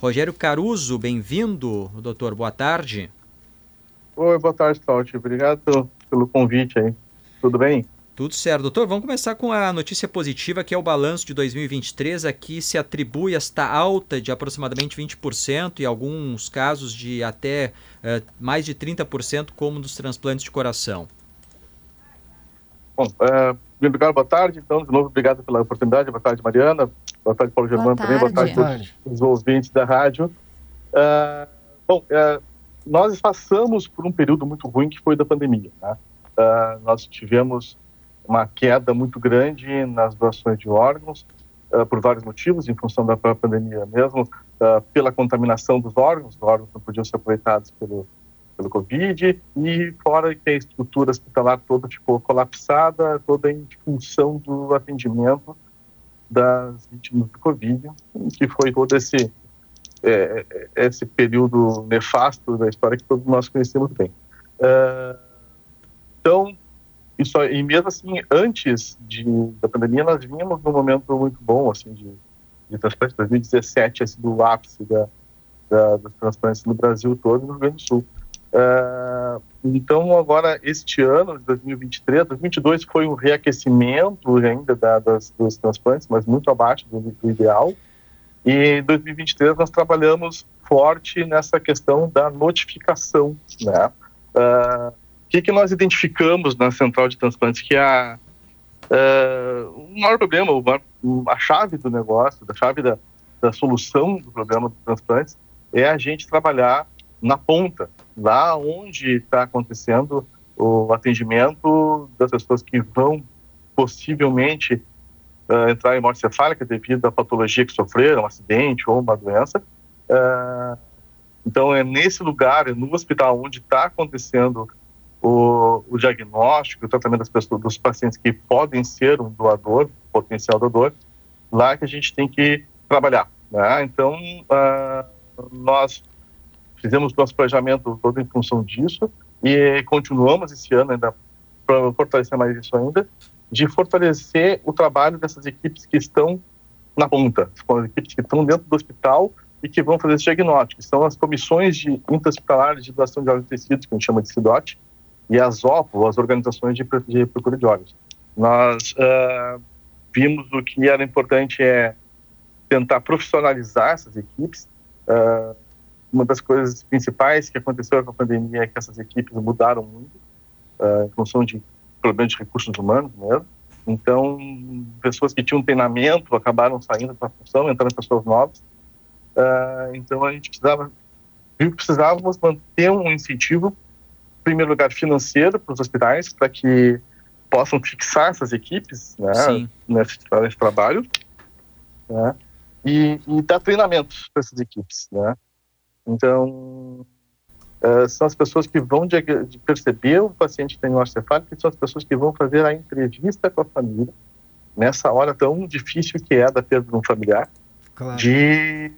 Rogério Caruso, bem-vindo, doutor, boa tarde. Oi, boa tarde, Cláudio. Obrigado pelo convite aí. Tudo bem? Tudo certo. Doutor, vamos começar com a notícia positiva, que é o balanço de 2023. Aqui se atribui esta alta de aproximadamente 20% e alguns casos de até uh, mais de 30%, como nos transplantes de coração. Bom, uh, obrigado, boa tarde. Então, de novo, obrigado pela oportunidade. Boa tarde, Mariana. Boa tarde, Paulo Germano também. Boa tarde a todos os ouvintes da rádio. Uh, bom, uh, nós passamos por um período muito ruim que foi da pandemia. Né? Uh, nós tivemos uma queda muito grande nas doações de órgãos, por vários motivos, em função da pandemia mesmo, pela contaminação dos órgãos, os órgãos não podiam ser aproveitados pelo, pelo Covid, e fora que a estrutura hospitalar toda ficou colapsada, toda em função do atendimento das vítimas do Covid, que foi todo esse, é, é, esse período nefasto da história que todos nós conhecemos bem. Uh, então, isso, e mesmo assim, antes de, da pandemia, nós vínhamos num momento muito bom, assim, de, de transplante. 2017 tinha sido o ápice da, da, dos transplantes no Brasil todo e no Rio Grande do Sul. Uh, então, agora, este ano, de 2023, 2022 foi um reaquecimento ainda da, das, dos transplantes, mas muito abaixo do, do ideal. E em 2023 nós trabalhamos forte nessa questão da notificação, né? Uh, o que, que nós identificamos na central de transplantes que a uh, o maior problema, a chave do negócio, a chave da, da solução do problema dos transplantes é a gente trabalhar na ponta, lá onde está acontecendo o atendimento das pessoas que vão possivelmente uh, entrar em morte cefálica devido à patologia que sofreram, um acidente ou uma doença. Uh, então, é nesse lugar, é no hospital onde está acontecendo o, o, diagnóstico, o tratamento das pessoas, dos pacientes que podem ser um doador, potencial doador, lá que a gente tem que trabalhar. Né? Então, uh, nós fizemos nosso planejamento todo em função disso e continuamos esse ano ainda para fortalecer mais isso ainda, de fortalecer o trabalho dessas equipes que estão na ponta, as equipes que estão dentro do hospital e que vão fazer esse diagnóstico. São as comissões de intra-hospitalares de doação de órgãos e tecidos, que a gente chama de CIDOT, e as OPO, as organizações de, de procura de órgãos. Nós uh, vimos o que era importante é tentar profissionalizar essas equipes, uh, uma das coisas principais que aconteceu com a pandemia é que essas equipes mudaram muito, uh, em função de problemas de recursos humanos mesmo. Então, pessoas que tinham treinamento acabaram saindo da função, entrando pessoas novas. Uh, então, a gente precisava, precisávamos manter um incentivo, em primeiro lugar, financeiro para os hospitais, para que possam fixar essas equipes né, nesse, nesse, trabalho, né, e, e dar treinamento para essas equipes. Né. Então, uh, são as pessoas que vão de, de perceber o paciente que tem osteocefálica e são as pessoas que vão fazer a entrevista com a família nessa hora tão difícil que é da perda de um familiar, claro. de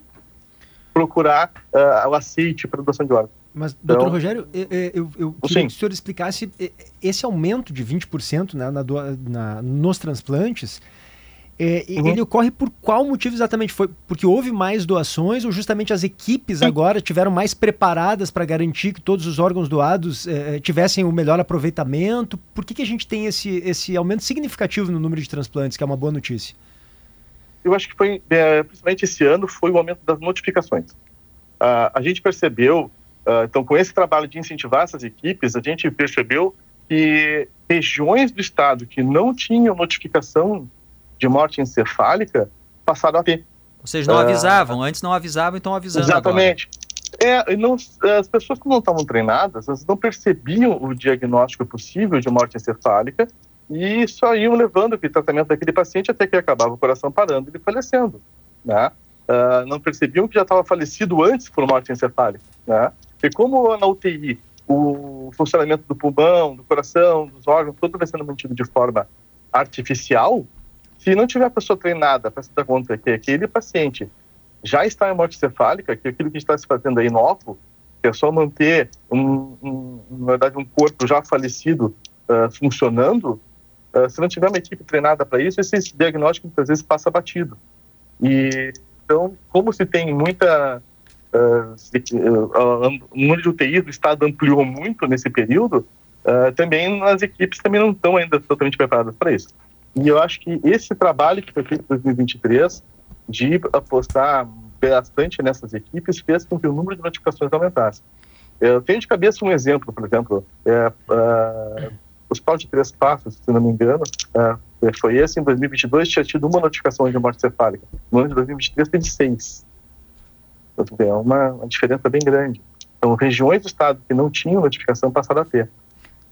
procurar uh, o aceite para doação de órgãos. Mas, então, doutor Rogério, eu, eu, eu queria sim. que o senhor explicasse esse aumento de 20% né, na, na, nos transplantes, é, uhum. Ele ocorre por qual motivo exatamente? Foi porque houve mais doações ou justamente as equipes Sim. agora tiveram mais preparadas para garantir que todos os órgãos doados é, tivessem o melhor aproveitamento? Por que, que a gente tem esse, esse aumento significativo no número de transplantes, que é uma boa notícia? Eu acho que foi, é, principalmente esse ano, foi o aumento das notificações. Uh, a gente percebeu, uh, então com esse trabalho de incentivar essas equipes, a gente percebeu que regiões do estado que não tinham notificação de morte encefálica passaram a ter. Vocês não uh, avisavam, antes não avisavam, então avisando Exatamente. É, não, as pessoas que não estavam treinadas, elas não percebiam o diagnóstico possível de morte encefálica e só iam levando o tratamento daquele paciente até que acabava o coração parando e ele falecendo. Né? Uh, não percebiam que já estava falecido antes por morte encefálica. Né? E como na UTI o funcionamento do pulmão, do coração, dos órgãos, tudo vai sendo mantido de forma artificial, se não tiver a pessoa treinada para se dar conta que aquele paciente já está em morte cefálica, que aquilo que está se fazendo aí novo, que é só manter, um, um, na verdade, um corpo já falecido uh, funcionando, uh, se não tiver uma equipe treinada para isso, esse diagnóstico muitas vezes passa batido. E então, como se tem muita uh, o número de UTIs do Estado ampliou muito nesse período, também as equipes também não estão ainda totalmente preparadas para isso. E eu acho que esse trabalho que foi feito em 2023, de apostar bastante nessas equipes, fez com que o número de notificações aumentasse. Eu tenho de cabeça um exemplo, por exemplo, é, uh, o Hospital de Três Passos, se não me engano, uh, foi esse, em 2022 tinha tido uma notificação de morte cefálica. No ano de 2023 teve seis. Então, é uma, uma diferença bem grande. Então, regiões do estado que não tinham notificação passaram a ter.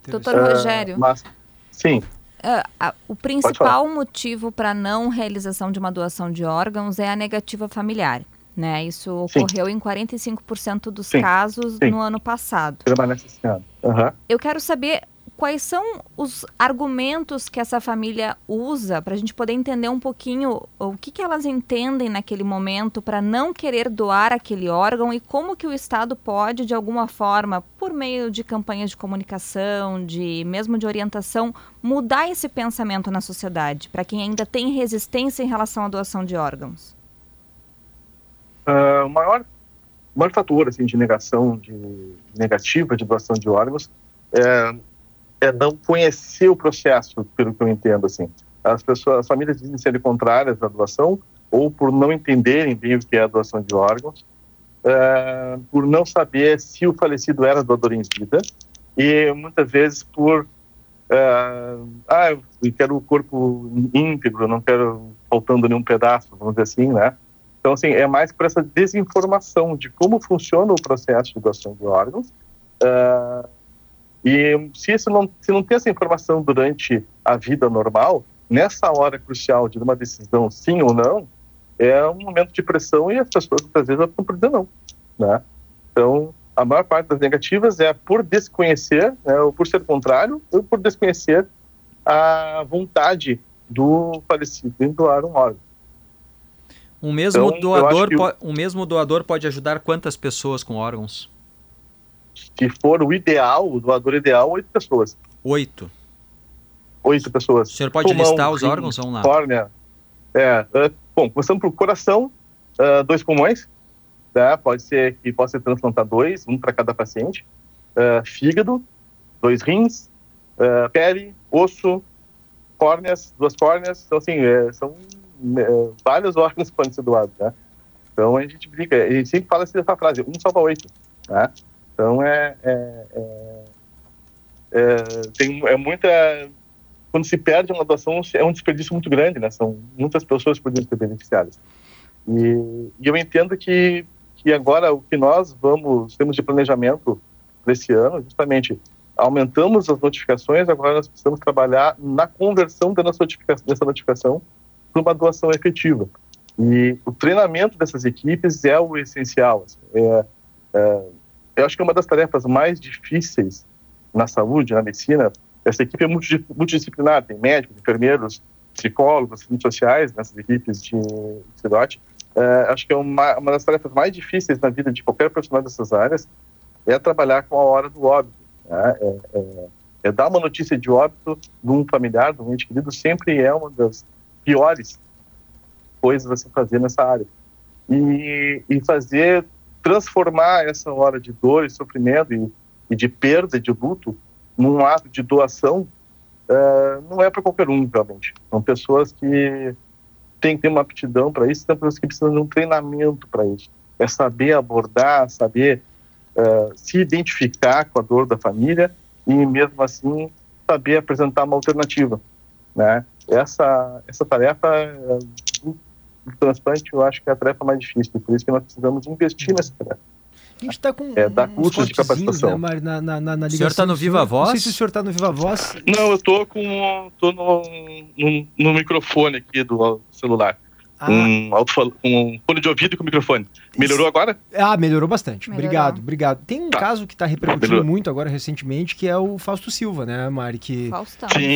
Doutor uh, Rogério. Mas, sim. Uh, o principal motivo para não realização de uma doação de órgãos é a negativa familiar. Né? Isso ocorreu Sim. em 45% dos Sim. casos Sim. no ano passado. Permanece esse ano. Uhum. Eu quero saber quais são os argumentos que essa família usa para a gente poder entender um pouquinho o que, que elas entendem naquele momento para não querer doar aquele órgão e como que o Estado pode, de alguma forma, por meio de campanhas de comunicação, de mesmo de orientação, mudar esse pensamento na sociedade, para quem ainda tem resistência em relação à doação de órgãos. Uh, o maior, maior fator assim, de negação de negativa de doação de órgãos é é não conhecer o processo, pelo que eu entendo, assim. As pessoas, as famílias dizem serem contrárias à doação ou por não entenderem bem o que é a doação de órgãos, é, por não saber se o falecido era doador em vida e muitas vezes por é, ah, eu quero o corpo íntegro, não quero faltando nenhum pedaço, vamos dizer assim, né? Então, assim, é mais por essa desinformação de como funciona o processo de doação de órgãos, uh, e se, isso não, se não tem essa informação durante a vida normal, nessa hora crucial de uma decisão sim ou não, é um momento de pressão e as pessoas muitas vezes optam por dizer não. Né? Então, a maior parte das negativas é por desconhecer, né, ou por ser contrário, ou por desconhecer a vontade do falecido em doar um órgão. Um mesmo, então, doador, que... um mesmo doador pode ajudar quantas pessoas com órgãos? Se for o ideal, o doador ideal, oito pessoas. Oito? Oito pessoas. O senhor pode Pulmão, listar os órgãos? Vamos lá. Córnea. É, uh, bom, começando pelo coração, uh, dois pulmões, tá? pode ser que possa ser transplantar dois, um para cada paciente. Uh, fígado, dois rins, pele, osso, córneas, duas córneas. Então, assim, é, são é, vários órgãos que podem ser doados, né? Então, a gente brinca, a gente sempre fala essa frase, um salva oito, né? Então é, é, é, é, tem, é muita. Quando se perde uma doação, é um desperdício muito grande, né? São muitas pessoas que poderiam ser beneficiadas. E, e, eu entendo que, que agora o que nós vamos, temos de planejamento para esse ano, justamente aumentamos as notificações, agora nós precisamos trabalhar na conversão dessa notificação, dessa notificação para uma doação efetiva. E o treinamento dessas equipes é o essencial. Assim, é, é, eu acho que uma das tarefas mais difíceis na saúde, na medicina. Essa equipe é multidisciplinar, tem médicos, enfermeiros, psicólogos, sociais nessas equipes de, de É, acho que é uma, uma das tarefas mais difíceis na vida de qualquer profissional dessas áreas é trabalhar com a hora do óbito. Né? É, é, é, dar uma notícia de óbito de um familiar, de um ente querido, sempre é uma das piores coisas a se fazer nessa área. E, e fazer transformar essa hora de dor e sofrimento e, e de perda, de luto, num ato de doação, uh, não é para qualquer um, realmente. São pessoas que têm que ter uma aptidão para isso, são pessoas que precisam de um treinamento para isso. É saber abordar, saber uh, se identificar com a dor da família e, mesmo assim, saber apresentar uma alternativa. Né? Essa, essa tarefa uh, do transplante, eu acho que é a tarefa mais difícil, por isso que nós precisamos investir nessa tarefa. A gente está com é, dar cursos de capacitação. Né, na, na, na, na o senhor está no Viva Voz? Não sei se o senhor está no Viva Voz. Não, eu estou com, tô no, no, no microfone aqui do celular. Ah. Um, um fone de ouvido com microfone. Melhorou agora? Ah, melhorou bastante. Melhorou. Obrigado, obrigado. Tem um tá. caso que está repercutindo melhorou. muito agora recentemente, que é o Fausto Silva, né, Mari? Que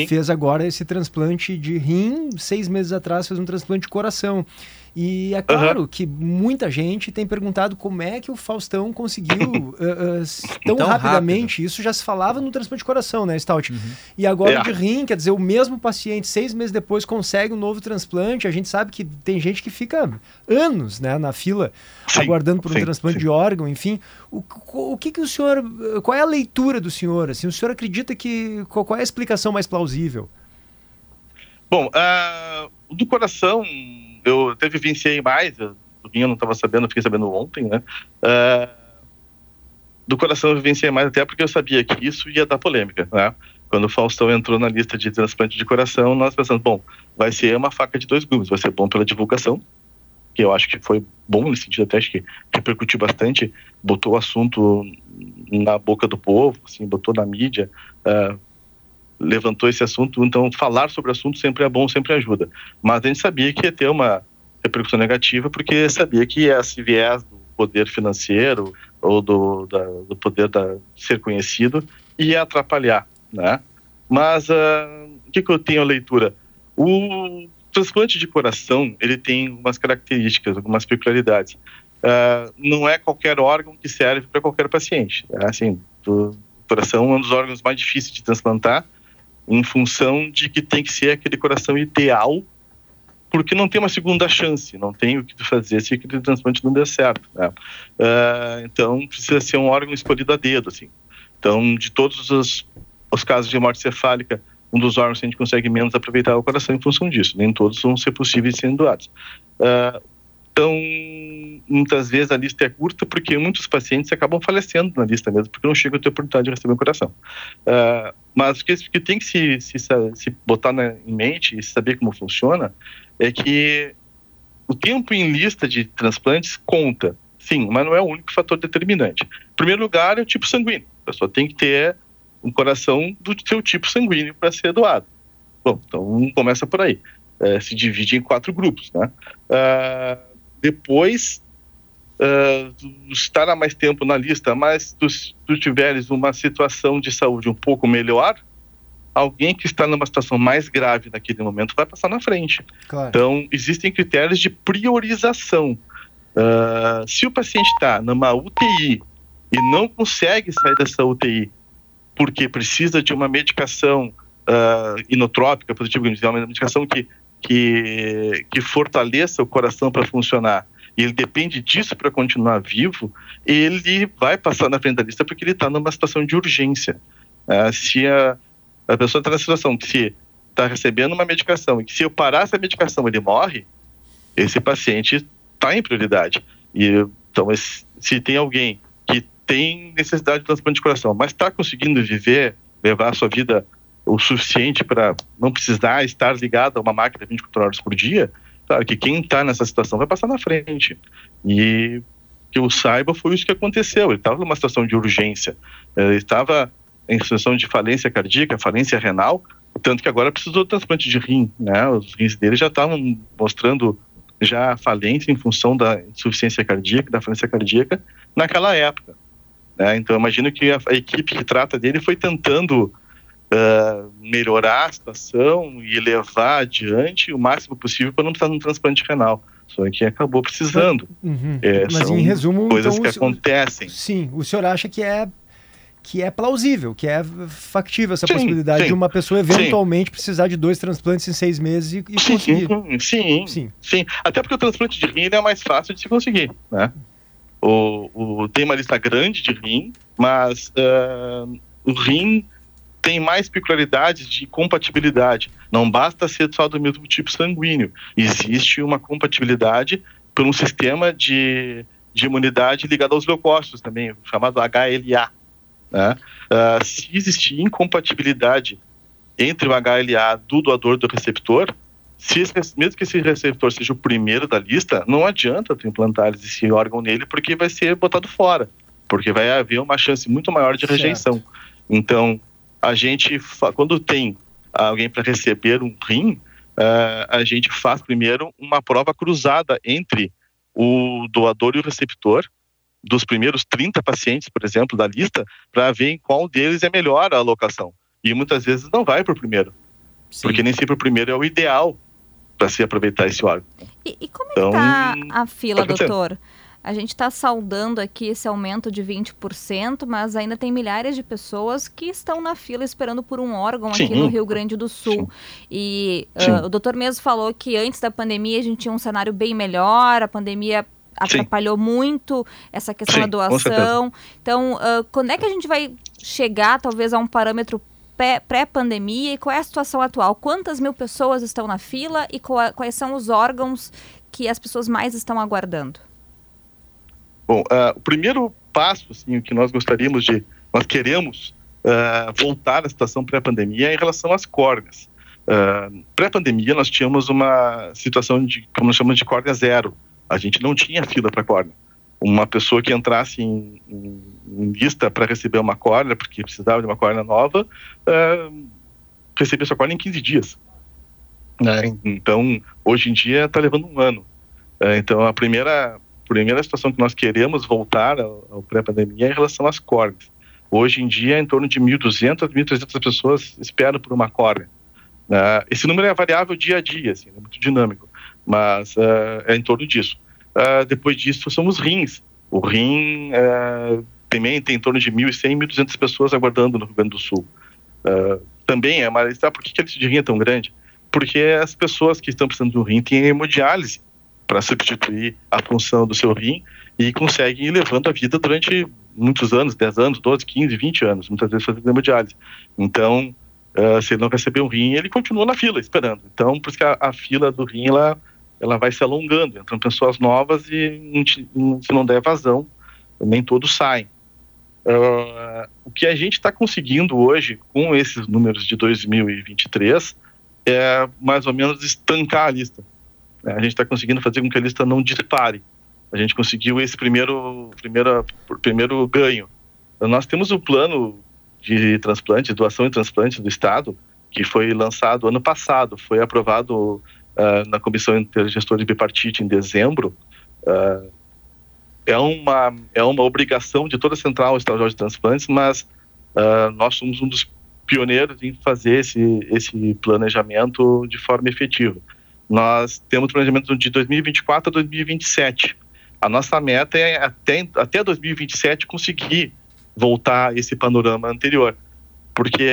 fez agora esse transplante de rim, seis meses atrás fez um transplante de coração. E é claro uhum. que muita gente tem perguntado como é que o Faustão conseguiu uh, uh, tão então, rapidamente. Rápido. Isso já se falava no transplante de coração, né, Stout? Uhum. E agora é. de rim, quer dizer, o mesmo paciente, seis meses depois, consegue um novo transplante. A gente sabe que tem gente que fica anos né, na fila sim, aguardando por um sim, transplante sim. de órgão, enfim. O, o que, que o senhor. Qual é a leitura do senhor? Assim, o senhor acredita que. Qual, qual é a explicação mais plausível? Bom, uh, do coração eu até vivenciei mais, eu, não estava sabendo, fiquei sabendo ontem, né? Uh, do coração eu vivenciei mais até porque eu sabia que isso ia dar polêmica, né? Quando o Faustão entrou na lista de transplante de coração, nós pensamos, bom, vai ser uma faca de dois gumes, vai ser bom pela divulgação, que eu acho que foi bom nesse sentido até, acho que repercutiu bastante, botou o assunto na boca do povo, assim, botou na mídia, uh, levantou esse assunto, então falar sobre o assunto sempre é bom, sempre ajuda. Mas a gente sabia que ia ter uma repercussão negativa, porque sabia que esse viés do poder financeiro ou do, da, do poder da ser conhecido ia atrapalhar, né? Mas uh, o que, que eu tenho a leitura? O transplante de coração ele tem algumas características, algumas peculiaridades. Uh, não é qualquer órgão que serve para qualquer paciente. É assim, o coração é um dos órgãos mais difíceis de transplantar em função de que tem que ser aquele coração ideal, porque não tem uma segunda chance, não tem o que fazer se aquele transplante não der certo. Né? Uh, então, precisa ser um órgão escolhido a dedo. Assim. Então, de todos os, os casos de morte cefálica, um dos órgãos que a gente consegue menos aproveitar é o coração em função disso. Nem todos vão ser possíveis serem doados. Uh, então, muitas vezes a lista é curta porque muitos pacientes acabam falecendo na lista mesmo, porque não chegam a ter oportunidade de receber o coração. Uh, mas o que, que, tem que se, se, se botar na, em mente e saber como funciona é que o tempo em lista de transplantes conta, sim, mas não é o único fator determinante. Em primeiro lugar, é o tipo sanguíneo. A pessoa tem que ter um coração do seu tipo sanguíneo para ser doado. Bom, então começa por aí. É, se divide em quatro grupos, né? Uh, depois uh, estar há mais tempo na lista, mas tu, tu tiveres uma situação de saúde um pouco melhor, alguém que está numa situação mais grave naquele momento vai passar na frente. Claro. Então, existem critérios de priorização. Uh, se o paciente está numa UTI e não consegue sair dessa UTI porque precisa de uma medicação uh, inotrópica, positivo, uma medicação que que, que fortaleça o coração para funcionar, e ele depende disso para continuar vivo, ele vai passar na frente da lista porque ele está numa situação de urgência. Uh, se a, a pessoa está na situação que se está recebendo uma medicação e que se eu parar essa medicação ele morre, esse paciente está em prioridade. E, então, se tem alguém que tem necessidade de transplante de coração, mas está conseguindo viver, levar a sua vida o suficiente para não precisar estar ligado a uma máquina 24 horas por dia, claro que quem está nessa situação vai passar na frente. E que eu saiba foi isso que aconteceu. Ele estava numa situação de urgência, ele estava em situação de falência cardíaca, falência renal, tanto que agora precisou de transplante de rim, né? Os rins dele já estavam mostrando já falência em função da insuficiência cardíaca, da falência cardíaca naquela época. Né? Então, imagino que a equipe que trata dele foi tentando uh, melhorar a situação e levar adiante o máximo possível para não precisar de um transplante renal. Só que acabou precisando. Uhum. É, Mas em resumo, coisas então, que acontecem. Sim, o senhor acha que é que é plausível, que é factível essa sim, possibilidade sim, de uma pessoa eventualmente sim. precisar de dois transplantes em seis meses e, e sim, conseguir. Sim, sim, sim. Até porque o transplante de rim é mais fácil de se conseguir, né? O, o, tem uma lista grande de rim, mas uh, o rim tem mais peculiaridades de compatibilidade. Não basta ser só do mesmo tipo sanguíneo. Existe uma compatibilidade por um sistema de, de imunidade ligado aos leucócitos também, chamado HLA. Né? Uh, se existir incompatibilidade entre o HLA do doador do receptor, se esse, mesmo que esse receptor seja o primeiro da lista, não adianta tu implantar esse órgão nele porque vai ser botado fora, porque vai haver uma chance muito maior de rejeição. Certo. Então, a gente, quando tem alguém para receber um rim, uh, a gente faz primeiro uma prova cruzada entre o doador e o receptor, dos primeiros 30 pacientes, por exemplo, da lista, para ver em qual deles é melhor a alocação. E muitas vezes não vai para o primeiro, Sim. porque nem sempre o primeiro é o ideal para se aproveitar esse órgão. E, e como então, está a fila, doutor? A gente está saudando aqui esse aumento de 20%, mas ainda tem milhares de pessoas que estão na fila esperando por um órgão Sim. aqui no Rio Grande do Sul. Sim. E uh, o doutor mesmo falou que antes da pandemia a gente tinha um cenário bem melhor, a pandemia atrapalhou Sim. muito essa questão da doação. Então, uh, quando é que a gente vai chegar, talvez, a um parâmetro pré-pandemia e qual é a situação atual? Quantas mil pessoas estão na fila e quais são os órgãos que as pessoas mais estão aguardando? Bom, uh, o primeiro passo, assim, o que nós gostaríamos de, nós queremos uh, voltar à situação pré-pandemia é em relação às córneas. Uh, pré-pandemia nós tínhamos uma situação de, como nós chamamos de córnea zero. A gente não tinha fila para córnea. Uma pessoa que entrasse em, em, em lista para receber uma córnea, porque precisava de uma córnea nova, recebia sua córnea em 15 dias. Então, hoje em dia está levando um ano. então, a primeira primeira situação que nós queremos voltar ao, ao pré-pandemia é em relação às córneas. Hoje em dia, em torno de 1.200 1.300 pessoas esperam por uma córnea. Uh, esse número é variável dia a dia, assim, é muito dinâmico, mas uh, é em torno disso. Uh, depois disso, são os rins. O rim também tem em torno de 1.100, 1.200 pessoas aguardando no Rio Grande do Sul. também é, mas sabe por que, que a lista de rim é tão grande? Porque as pessoas que estão precisando do rim têm hemodiálise para substituir a função do seu rim e consegue ir levando a vida durante muitos anos, 10 anos, 12, 15, 20 anos, muitas vezes fazendo hemodiálise. Então, uh, se ele não receber um rim, ele continua na fila esperando. Então, por isso que a, a fila do rim, ela, ela vai se alongando, entram pessoas novas e se não der vazão, nem todos saem. Uh, o que a gente está conseguindo hoje com esses números de 2023 é mais ou menos estancar a lista. Né? A gente está conseguindo fazer com que a lista não dispare. A gente conseguiu esse primeiro, primeiro, primeiro ganho. Nós temos um plano de transplante, doação e transplante do Estado, que foi lançado ano passado, foi aprovado uh, na Comissão Intergestora Bipartite em dezembro. Uh, é, uma, é uma obrigação de toda a Central Estadual de Transplantes, mas uh, nós somos um dos pioneiros em fazer esse, esse planejamento de forma efetiva. Nós temos planejamento de 2024 a 2027. A nossa meta é até, até 2027 conseguir voltar esse panorama anterior. Porque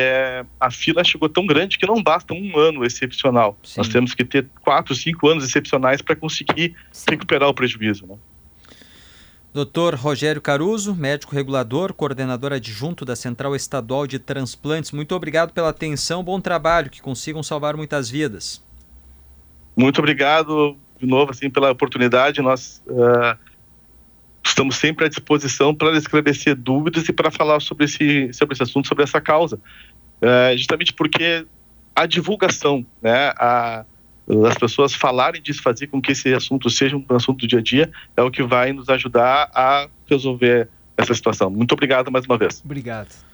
a fila chegou tão grande que não basta um ano excepcional. Sim. Nós temos que ter quatro, cinco anos excepcionais para conseguir Sim. recuperar o prejuízo. Né? Doutor Rogério Caruso, médico regulador, coordenador adjunto da Central Estadual de Transplantes, muito obrigado pela atenção, bom trabalho, que consigam salvar muitas vidas. Muito obrigado de novo assim pela oportunidade. Nós uh, estamos sempre à disposição para esclarecer dúvidas e para falar sobre esse sobre esse assunto, sobre essa causa, uh, justamente porque a divulgação, né, a, as pessoas falarem disso, fazer com que esse assunto seja um assunto do dia a dia, é o que vai nos ajudar a resolver essa situação. Muito obrigado mais uma vez. Obrigado.